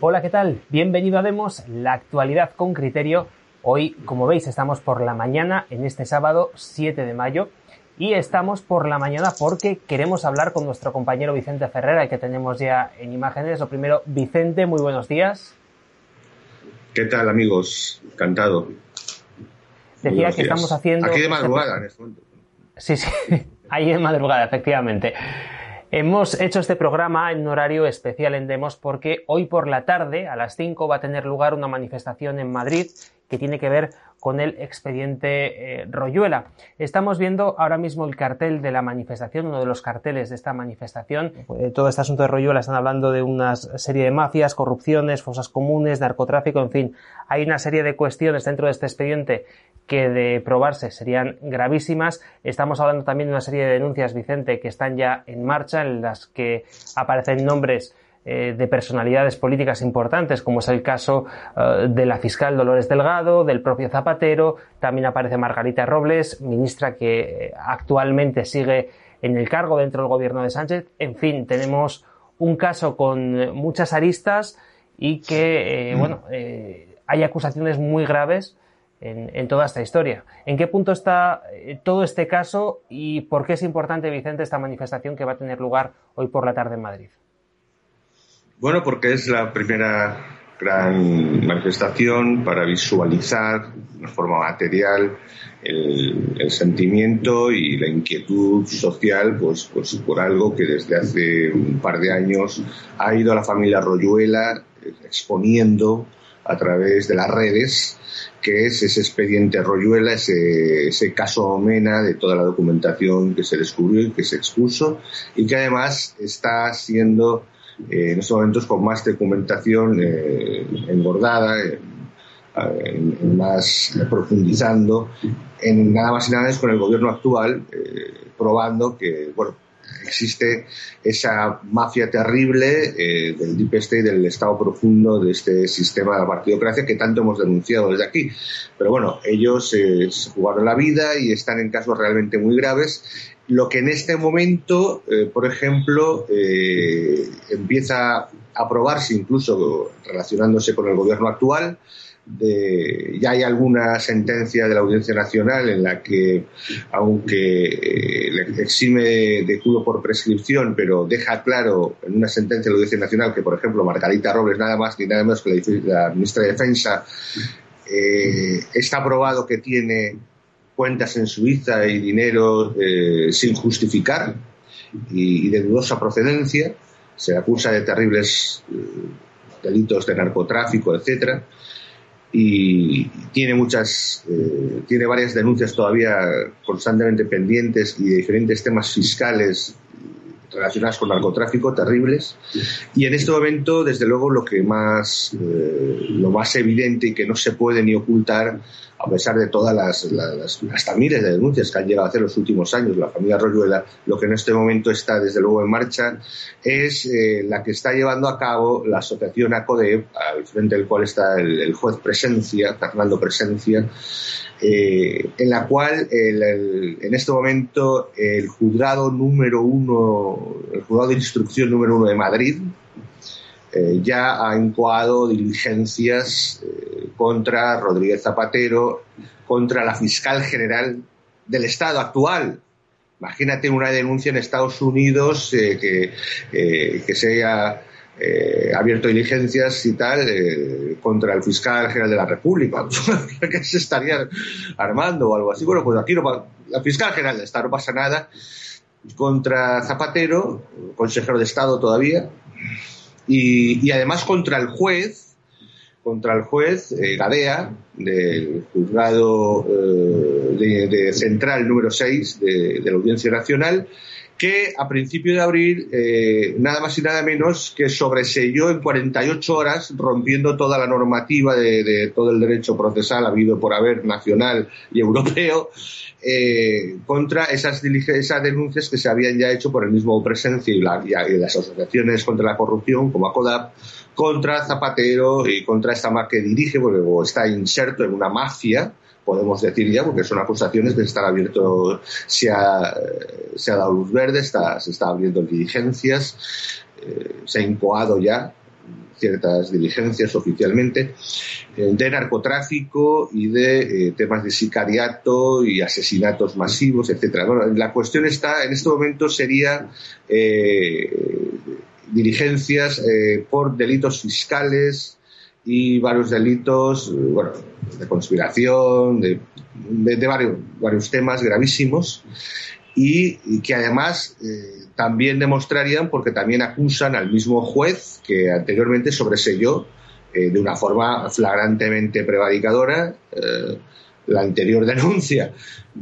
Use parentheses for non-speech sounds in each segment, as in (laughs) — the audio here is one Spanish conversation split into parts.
Hola, ¿qué tal? Bienvenido a Demos, la actualidad con criterio. Hoy, como veis, estamos por la mañana en este sábado 7 de mayo y estamos por la mañana porque queremos hablar con nuestro compañero Vicente Ferrera, que tenemos ya en imágenes. Lo primero, Vicente, muy buenos días. ¿Qué tal, amigos? Encantado. Decía que estamos haciendo... Aquí de madrugada, en este momento. Sí, sí, (laughs) ahí de madrugada, efectivamente. Hemos hecho este programa en un horario especial en Demos porque hoy por la tarde, a las 5, va a tener lugar una manifestación en Madrid que tiene que ver con el expediente eh, Royuela. Estamos viendo ahora mismo el cartel de la manifestación, uno de los carteles de esta manifestación. Eh, todo este asunto de Royuela están hablando de una serie de mafias, corrupciones, fosas comunes, narcotráfico, en fin. Hay una serie de cuestiones dentro de este expediente que de probarse serían gravísimas. Estamos hablando también de una serie de denuncias, Vicente, que están ya en marcha, en las que aparecen nombres eh, de personalidades políticas importantes, como es el caso eh, de la fiscal Dolores Delgado, del propio Zapatero, también aparece Margarita Robles, ministra que eh, actualmente sigue en el cargo dentro del gobierno de Sánchez. En fin, tenemos un caso con muchas aristas y que, bueno, hay acusaciones muy graves en, en, toda esta historia. ¿En qué punto está todo este caso y por qué es importante, Vicente, esta manifestación que va a tener lugar hoy por la tarde en Madrid? Bueno, porque es la primera gran manifestación para visualizar de forma material el, sentimiento y la inquietud social pues, pues por algo que desde hace un par de años ha ido a la familia Royuela exponiendo a través de las redes que es ese expediente Royuela, ese, ese caso Mena de toda la documentación que se descubrió y que se expuso y que además está siendo eh, en estos momentos con más documentación eh, engordada, eh, más profundizando en nada más y nada menos con el gobierno actual, probando que, bueno, existe esa mafia terrible del Deep State, del estado profundo de este sistema de la partidocracia que tanto hemos denunciado desde aquí. Pero bueno, ellos se jugaron la vida y están en casos realmente muy graves lo que en este momento, eh, por ejemplo, eh, empieza a probarse incluso relacionándose con el gobierno actual. Ya hay alguna sentencia de la Audiencia Nacional en la que, aunque eh, le exime de culo por prescripción, pero deja claro en una sentencia de la Audiencia Nacional que, por ejemplo, Margarita Robles, nada más ni nada menos que la, ministra de Defensa, está probado que tiene cuentas en Suiza y dinero eh, sin justificar y, de dudosa procedencia. Se acusa de terribles eh, delitos de narcotráfico, etcétera. Y tiene muchas, eh, tiene varias denuncias todavía constantemente pendientes y de diferentes temas fiscales relacionadas con narcotráfico terribles. Y en este momento desde luego lo que más lo más evidente y que no se puede ni ocultar a pesar de todas las, hasta miles de denuncias que han llegado a hacer los últimos años la familia Royuela, lo que en este momento está desde luego en marcha es eh, la que está llevando a cabo la asociación ACODEP, al frente del cual está el, juez Presencia, Fernando Presencia, eh, en la cual en este momento el juzgado número uno, el juzgado de instrucción número uno de Madrid, eh, ya ha incoado diligencias contra Rodríguez Zapatero, contra la fiscal general del Estado actual. Imagínate una denuncia en Estados Unidos eh, que, eh, que se haya eh, abierto diligencias y tal contra el fiscal general de la República, (laughs) que se estaría armando o algo así. Bueno, pues aquí no la fiscal general del Estado no pasa nada contra Zapatero, consejero de Estado todavía, y, y además contra el juez contra el juez eh, Gadea del juzgado eh, de, central número 6 de, la Audiencia Nacional que a principio de abril eh, nada más y nada menos que sobreselló en 48 horas rompiendo toda la normativa de, todo el derecho procesal habido por haber nacional y europeo contra esas, esas denuncias que se habían ya hecho por el mismo Presencia y, y las asociaciones contra la corrupción como ACODAP contra Zapatero y contra esta marca que dirige, porque está inserto en una mafia, podemos decir ya, porque son acusaciones que están abierto, se ha, dado luz verde, está, se está abriendo diligencias, eh, se ha incoado ya ciertas diligencias oficialmente, eh, de narcotráfico y de temas de sicariato y asesinatos masivos, etcétera. Bueno, la cuestión está, en este momento sería diligencias por delitos fiscales, y varios delitos, bueno, de conspiración, de, varios, varios temas gravísimos y, que además eh, también demostrarían, porque también acusan al mismo juez que anteriormente sobreselló eh, de una forma flagrantemente prevaricadora eh, la anterior (laughs) denuncia.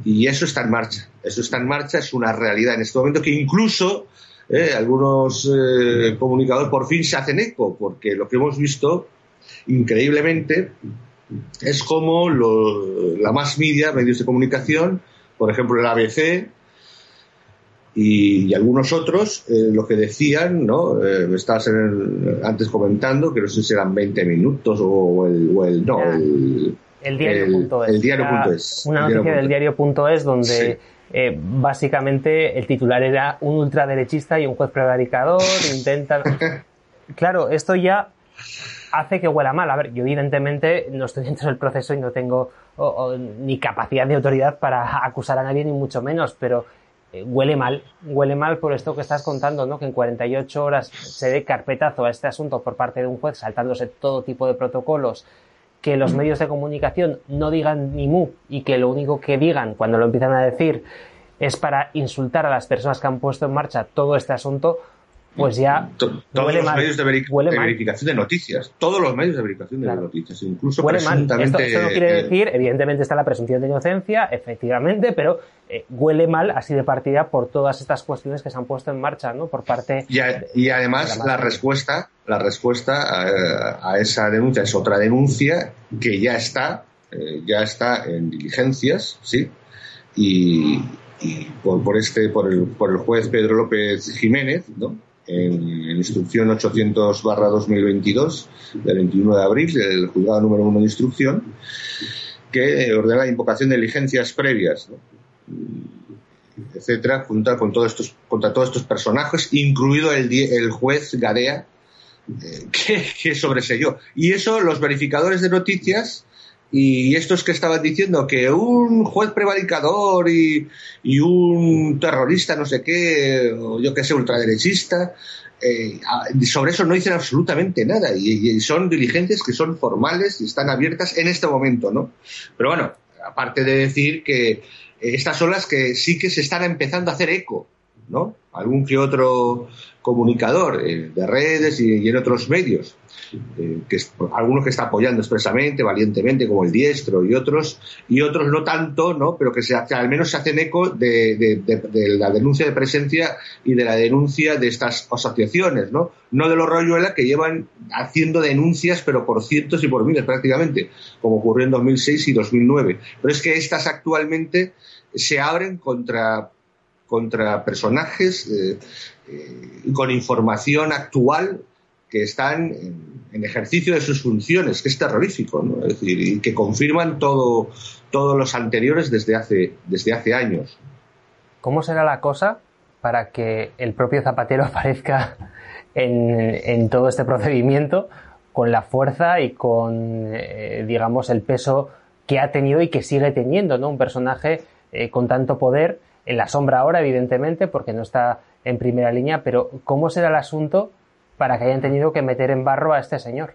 Y eso está en marcha. Eso está en marcha, es una realidad en este momento que incluso algunos comunicadores por fin se hacen eco, porque lo que hemos visto increíblemente, es como la más media, medios de comunicación, por ejemplo el ABC y, algunos otros, eh, lo que decían, ¿no? Eh, estabas antes comentando, que no sé si eran 20 minutos o el, no, el, el diario.es. El, diario.es. Una noticia del diario.es donde eh, básicamente el titular era un ultraderechista y un juez prevaricador, (laughs) intentan... claro, esto ya hace que huela mal. A ver, yo evidentemente no estoy dentro del proceso y no tengo ni capacidad de autoridad para acusar a nadie, ni mucho menos, pero eh, huele mal, huele mal por esto que estás contando, ¿no? Que en 48 horas se dé carpetazo a este asunto por parte de un juez, saltándose todo tipo de protocolos, que los medios de comunicación no digan ni mu y que lo único que digan cuando lo empiezan a decir es para insultar a las personas que han puesto en marcha todo este asunto, pues ya todos los medios de, verificación de noticias, todos los medios de verificación de noticias, incluso huele Mal. Esto, no quiere decir, evidentemente está la presunción de inocencia, efectivamente, pero eh, huele mal así de partida por todas estas cuestiones que se han puesto en marcha, ¿no? Por parte y, y además la, respuesta, la respuesta a, esa denuncia es otra denuncia que ya está, eh, ya está en diligencias, sí, y, por, por, este, por el, por el juez Pedro López Jiménez, ¿no? En, instrucción 800-2022 del 21 de abril del juzgado número 1 de instrucción que ordena la invocación de diligencias previas, etcétera, contra, con todos estos, contra todos estos personajes, incluido el, el juez Gadea, eh, (laughs) que, que. Y eso los verificadores de noticias y estos que estaban diciendo que un juez prevaricador y, y un terrorista, no sé qué, o yo que sé, ultraderechista, eh, sobre eso no dicen absolutamente nada y, son diligentes que son formales y están abiertas en este momento, ¿no? Pero bueno, aparte de decir que estas son las que sí que se están empezando a hacer eco, ¿no? Algún que otro comunicador eh, de redes y en otros medios eh, que algunos que está apoyando expresamente, valientemente, como el diestro y otros, y otros no tanto, ¿no? pero que, se, al menos se hacen eco de, la denuncia de presencia y de la denuncia de estas asociaciones, no, no de los Royuela que llevan haciendo denuncias, pero por cientos y por miles prácticamente, como ocurrió en 2006 y 2009. Pero es que estas actualmente se abren contra contra personajes eh, eh, con información actual que están en, ejercicio de sus funciones, que es terrorífico, ¿no? es decir, y que confirman todo, todos los anteriores desde hace, desde hace años. ¿Cómo será la cosa para que el propio Zapatero (laughs) aparezca en, todo este procedimiento con la fuerza y con, eh, digamos, el peso que ha tenido y que sigue teniendo, ¿no? Un personaje con tanto poder, en la sombra ahora, evidentemente, porque no está en primera línea, pero ¿cómo será el asunto para que hayan tenido que meter en barro a este señor.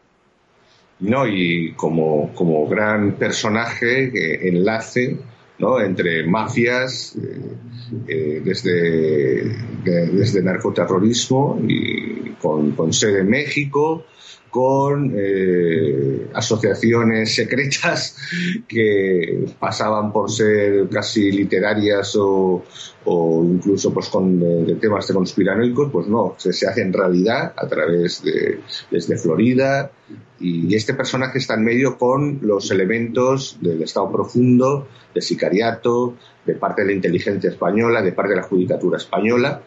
No, y como, como gran personaje, que enlace ¿no? entre mafias, eh, eh, desde, desde narcoterrorismo y con, con sede en México, con eh, asociaciones secretas que pasaban por ser casi literarias o, incluso pues con temas de conspiranoicos, pues no, se, se, hace en realidad a través de desde Florida. Y este personaje está en medio con los elementos del Estado profundo, de sicariato, de parte de la inteligencia española, de parte de la judicatura española.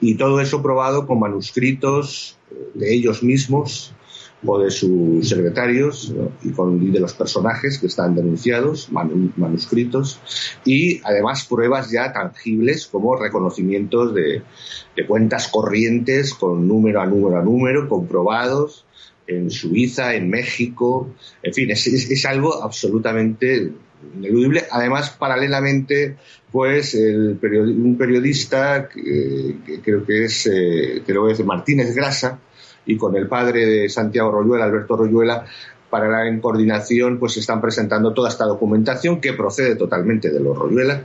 Y todo eso probado con manuscritos de ellos mismos o de sus secretarios y, con, de los personajes que están denunciados, manuscritos, y además pruebas ya tangibles como reconocimientos de, cuentas corrientes con número a número a número, comprobados, en Suiza, en México, en fin, es, algo absolutamente ineludible. Además, paralelamente, pues el un periodista, que, creo que es, eh, creo que es Martínez Grasa, y con el padre de Santiago Royuela, Alberto Royuela, para la en coordinación, pues están presentando toda esta documentación que procede totalmente de los Royuela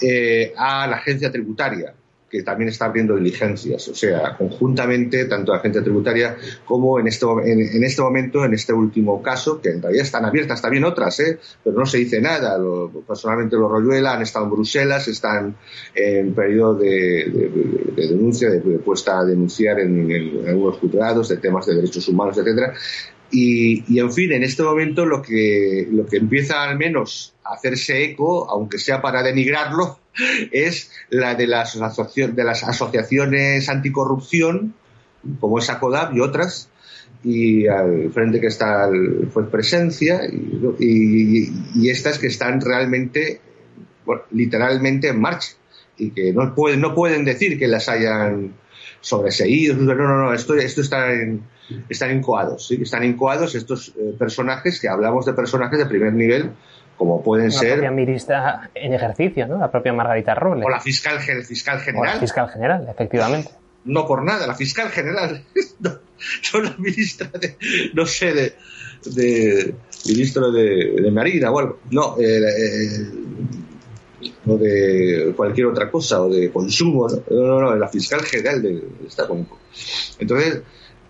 eh, a la agencia tributaria que también está abriendo diligencias, o sea, conjuntamente, tanto la agencia tributaria como en este, en, este momento, en este último caso, que en realidad están abiertas también otras, ¿eh? pero no se dice nada. personalmente los Royuela han estado en Bruselas, están en periodo de, denuncia, de, puesta a denunciar en, en, algunos juzgados de temas de derechos humanos, etcétera. Y, en fin, en este momento lo que, lo que empieza al menos a hacerse eco, aunque sea para denigrarlo, (laughs) es la de las, de las asociaciones anticorrupción, como es ACODAP y otras, y al frente que está el pues, Presencia, y, y, estas que están realmente, literalmente en marcha, y que no pueden, no pueden decir que las hayan sobreseído. No, no, no, esto, esto está en están incoados, ¿sí? están incoados estos eh, personajes que hablamos de personajes de primer nivel, como pueden ser. La propia ministra en ejercicio, ¿no? La propia Margarita Robles. O la fiscal, fiscal general. la fiscal general, efectivamente. No por nada, la fiscal general. no, la ministra de. No sé, de. de ministro de, de Marina o algo. No, eh, eh, o de cualquier otra cosa, o de consumo. No, no, no, la fiscal general de, esta Entonces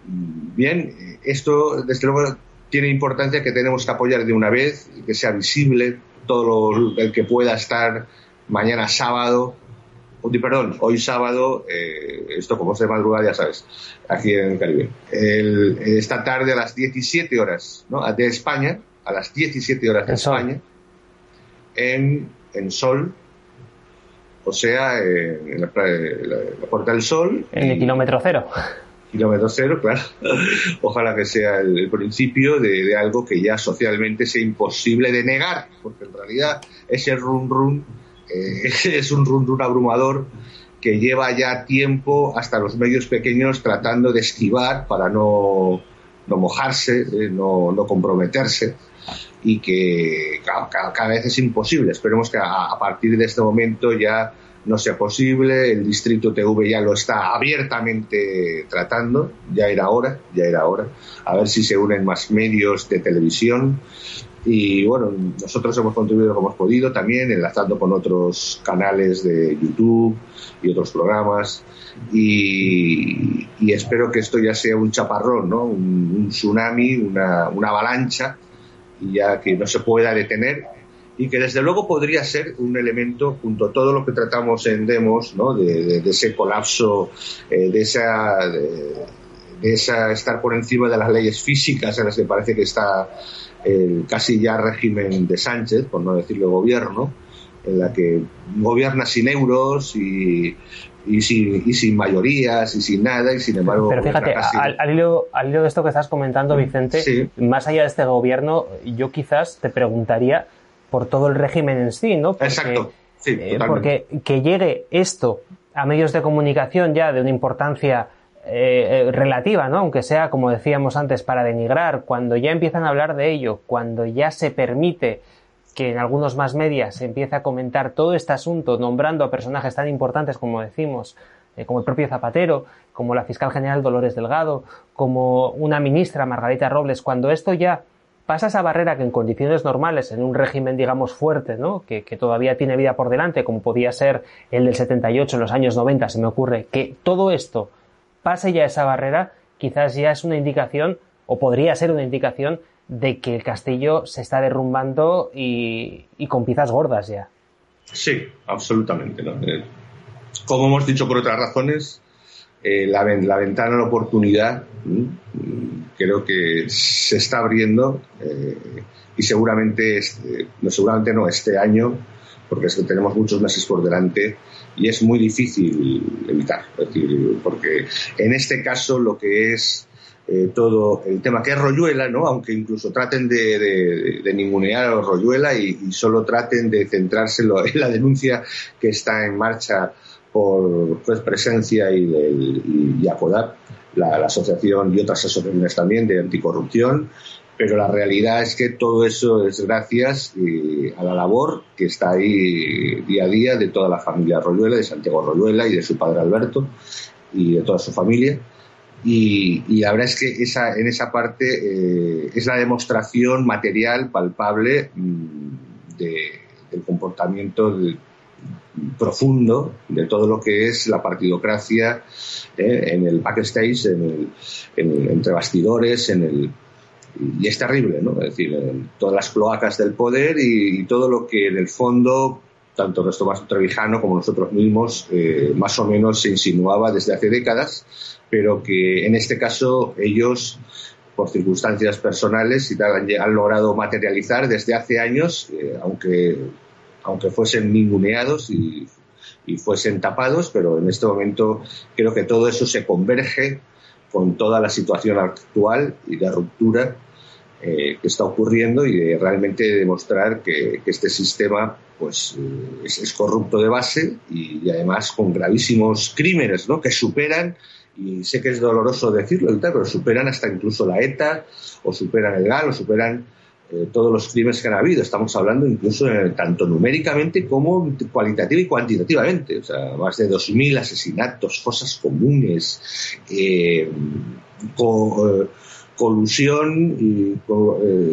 bien, esto desde luego tiene importancia que tenemos que apoyar de una vez, que sea visible todo el que pueda estar mañana sábado, perdón, hoy sábado, eh, esto como es de madrugada, ya sabes, aquí en el Caribe. esta tarde a las 17 horas ¿no? de España, a las 17 horas de España, en, en Sol, o sea, en la, Puerta del Sol. En el kilómetro cero (laughs) kilómetro cero, claro. (laughs) Ojalá que sea el, principio de, algo que ya socialmente sea imposible de negar, porque en realidad ese run run eh, (laughs) es un run run abrumador que lleva ya tiempo hasta los medios pequeños tratando de esquivar para no, no mojarse, eh, no, no, comprometerse y que cada, vez es imposible. Esperemos que a partir de este momento ya no sea posible. El distrito TV ya lo está abiertamente tratando, ya era hora, ya era hora. A ver si se unen más medios de televisión. Y bueno, nosotros hemos contribuido como hemos podido también, enlazando con otros canales de YouTube y otros programas. Y, espero que esto ya sea un chaparrón, ¿no? un, tsunami, una, una avalancha, y ya que no se pueda detener y que desde luego podría ser un elemento, junto a todo lo que tratamos en Demos, de, ese colapso, eh, de esa... De, esa estar por encima de las leyes físicas en las que parece que está el casi ya régimen de Sánchez, por no decirlo gobierno, en la que gobierna sin euros y, y, sin, y sin mayorías y sin nada, y sin embargo. Pero fíjate, al, hilo, al, hilo, de esto que estás comentando, Vicente, más allá de este gobierno, yo quizás te preguntaría por todo el régimen en sí, ¿no? Exacto. Sí, eh, porque que llegue esto a medios de comunicación ya de una importancia eh, eh, relativa, ¿no? Aunque sea, como decíamos antes, para denigrar, cuando ya empiezan a hablar de ello, cuando ya se permite que en algunos más medias se empiece a comentar todo este asunto, nombrando a personajes tan importantes como decimos, como el propio Zapatero, como la fiscal general Dolores Delgado, como una ministra Margarita Robles, cuando esto ya pasa esa barrera que en condiciones normales, en un régimen, digamos, fuerte, ¿no? Que, todavía tiene vida por delante, como podía ser el del 78 en los años 90, se me ocurre, que todo esto pase ya esa barrera, quizás ya es una indicación, o podría ser una indicación, de que el castillo se está derrumbando y, con piezas gordas ya. Sí, absolutamente. Eh, como hemos dicho por otras razones, eh, la, ventana de la oportunidad creo que se está abriendo eh, y seguramente, este, no, seguramente no este año, porque es que tenemos muchos meses por delante y es muy difícil evitar, porque en este caso lo que es eh, todo el tema que es Royuela, ¿no? aunque incluso traten de, ningunear a Royuela y, solo traten de centrarse (laughs) en, la denuncia que está en marcha por pues, presencia y, del, y, la, asociación y otras asociaciones también de anticorrupción, pero la realidad es que todo eso es gracias eh, a la labor que está ahí día a día de toda la familia Royuela, de Santiago Royuela y de su padre Alberto y de toda su familia. Y, la verdad es que esa, en esa parte eh, es la demostración material, palpable, mm, del comportamiento profundo de todo lo que es la partidocracia eh, en el backstage, en el, entre bastidores, en el, y es terrible, ¿no? Es decir, todas las cloacas del poder y, todo lo que en el fondo tanto nuestro Tomás Trevijano como nosotros mismos eh, más o menos se insinuaba desde hace décadas, pero que en este caso ellos por circunstancias personales y tal, han, logrado materializar desde hace años, eh, aunque aunque fuesen ninguneados y, fuesen tapados, pero en este momento creo que todo eso se converge con toda la situación actual y de ruptura eh, que está ocurriendo y de realmente demostrar que, este sistema pues eh, es, corrupto de base y, además con gravísimos crímenes ¿no? que superan y sé que es doloroso decirlo pero superan hasta incluso la ETA o superan el GAL o superan eh, todos los crímenes que han habido. Estamos hablando incluso eh, tanto numéricamente como cualitativa y cuantitativamente. O sea, más de 2.000 asesinatos, fosas comunes, eh, colusión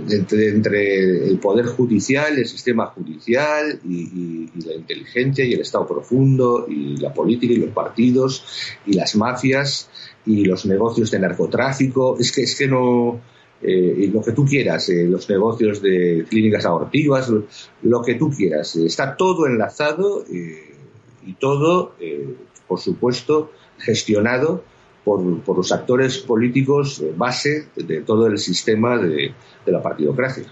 entre, el poder judicial, el sistema judicial y, la inteligencia y el Estado profundo y la política y los partidos y las mafias y los negocios de narcotráfico. Es que, es que no eh, lo que tú quieras, eh, los negocios de clínicas abortivas, lo, que tú quieras. Está todo enlazado eh, y todo, por supuesto, gestionado por, los actores políticos base de todo el sistema de, la partidocracia.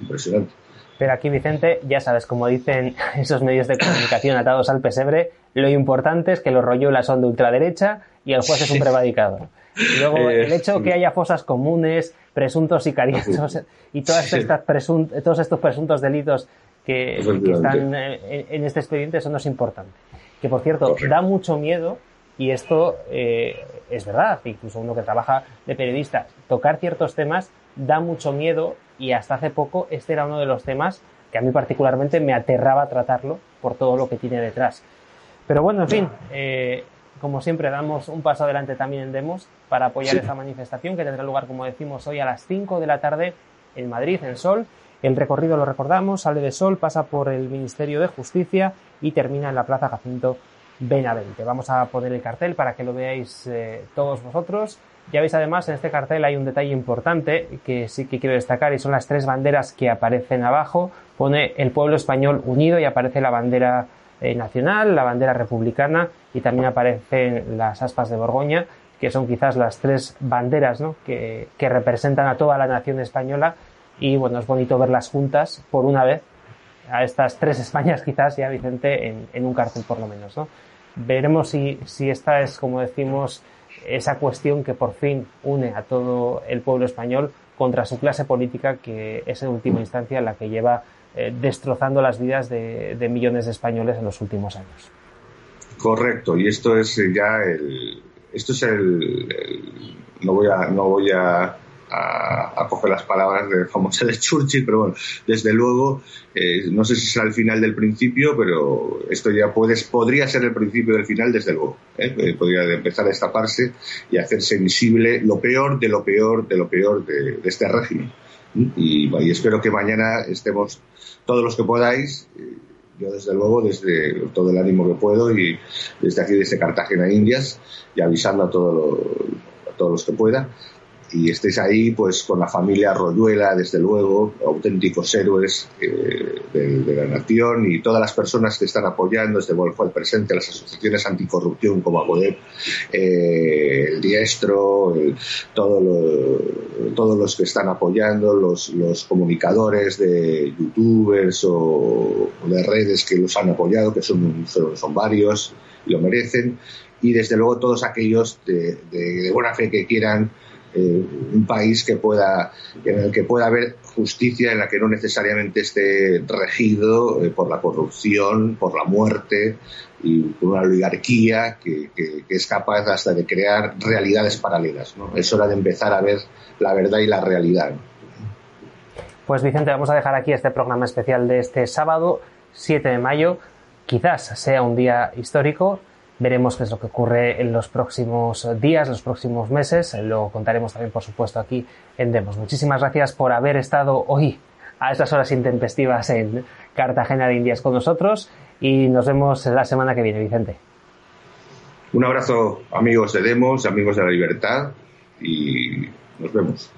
Impresionante. Pero aquí, Vicente, ya sabes, como dicen (laughs) esos medios de comunicación atados al pesebre, lo importante es que los rolluelas son de ultraderecha y el juez es un prevadicado. luego, el hecho de que haya fosas comunes, presuntos sicariatos y todas estas todos estos presuntos delitos que, están en, este expediente, eso no es importante. Que por cierto, da mucho miedo y esto eh, es verdad, incluso uno que trabaja de periodista, tocar ciertos temas da mucho miedo y hasta hace poco este era uno de los temas que a mí particularmente me aterraba tratarlo por todo lo que tiene detrás. Pero bueno, en fin, eh, como siempre, damos un paso adelante también en Demos para apoyar esta manifestación que tendrá lugar, como decimos, hoy a las 5 de la tarde en Madrid, en Sol. El recorrido, lo recordamos, sale de Sol, pasa por el Ministerio de Justicia y termina en la Plaza Jacinto Benavente. Vamos a poner el cartel para que lo veáis eh, todos vosotros. Ya veis además en este cartel hay un detalle importante que sí que quiero destacar y son las tres banderas que aparecen abajo. Pone el pueblo español unido y aparece la bandera eh, nacional, la bandera republicana y también aparecen las aspas de Borgoña, que son quizás las tres banderas que, representan a toda la nación española y bueno, es bonito verlas juntas por una vez a estas tres Españas quizás ya Vicente en, un cartel por lo menos. ¿no? Veremos si, si esta es, como decimos, esa cuestión que por fin une a todo el pueblo español contra su clase política que es en última instancia la que lleva eh, destrozando las vidas de, millones de españoles en los últimos años. Correcto, y esto es ya el, esto es el, no voy a, no voy a, a, coger las palabras del famoso de Churchill, pero bueno, desde luego, eh, no sé si será el final del principio, pero esto ya puede, podría ser el principio del final, desde luego. ¿eh? Podría empezar a destaparse y hacerse visible lo peor de lo peor de lo peor de, este régimen. Y, y, espero que mañana estemos todos los que podáis. Yo, desde luego, desde todo el ánimo que puedo y desde aquí, desde Cartagena, Indias, y avisando a, todo a todos los que pueda, y estéis ahí pues con la familia Royuela, desde luego, auténticos héroes eh, de, la nación y todas las personas que están apoyando, desde el presente, las asociaciones anticorrupción como AGODEP, eh, el Diestro, todos los que están apoyando, los, los comunicadores de youtubers o, de redes que los han apoyado, que son, son, varios y lo merecen, y desde luego todos aquellos de buena fe que quieran eh, un país que pueda, en el que pueda haber justicia, en la que no necesariamente esté regido eh, por la corrupción, por la muerte y por una oligarquía que, es capaz hasta de crear realidades paralelas. Es hora de empezar a ver la verdad y la realidad. Pues Vicente, vamos a dejar aquí este programa especial de este sábado, 7 de mayo. Quizás sea un día histórico, Veremos qué es lo que ocurre en los próximos días, los próximos meses. Lo contaremos también, por supuesto, aquí en Demos. Muchísimas gracias por haber estado hoy a estas horas intempestivas en Cartagena de Indias con nosotros y nos vemos la semana que viene, Vicente. Un abrazo, amigos de Demos, amigos de la libertad y nos vemos.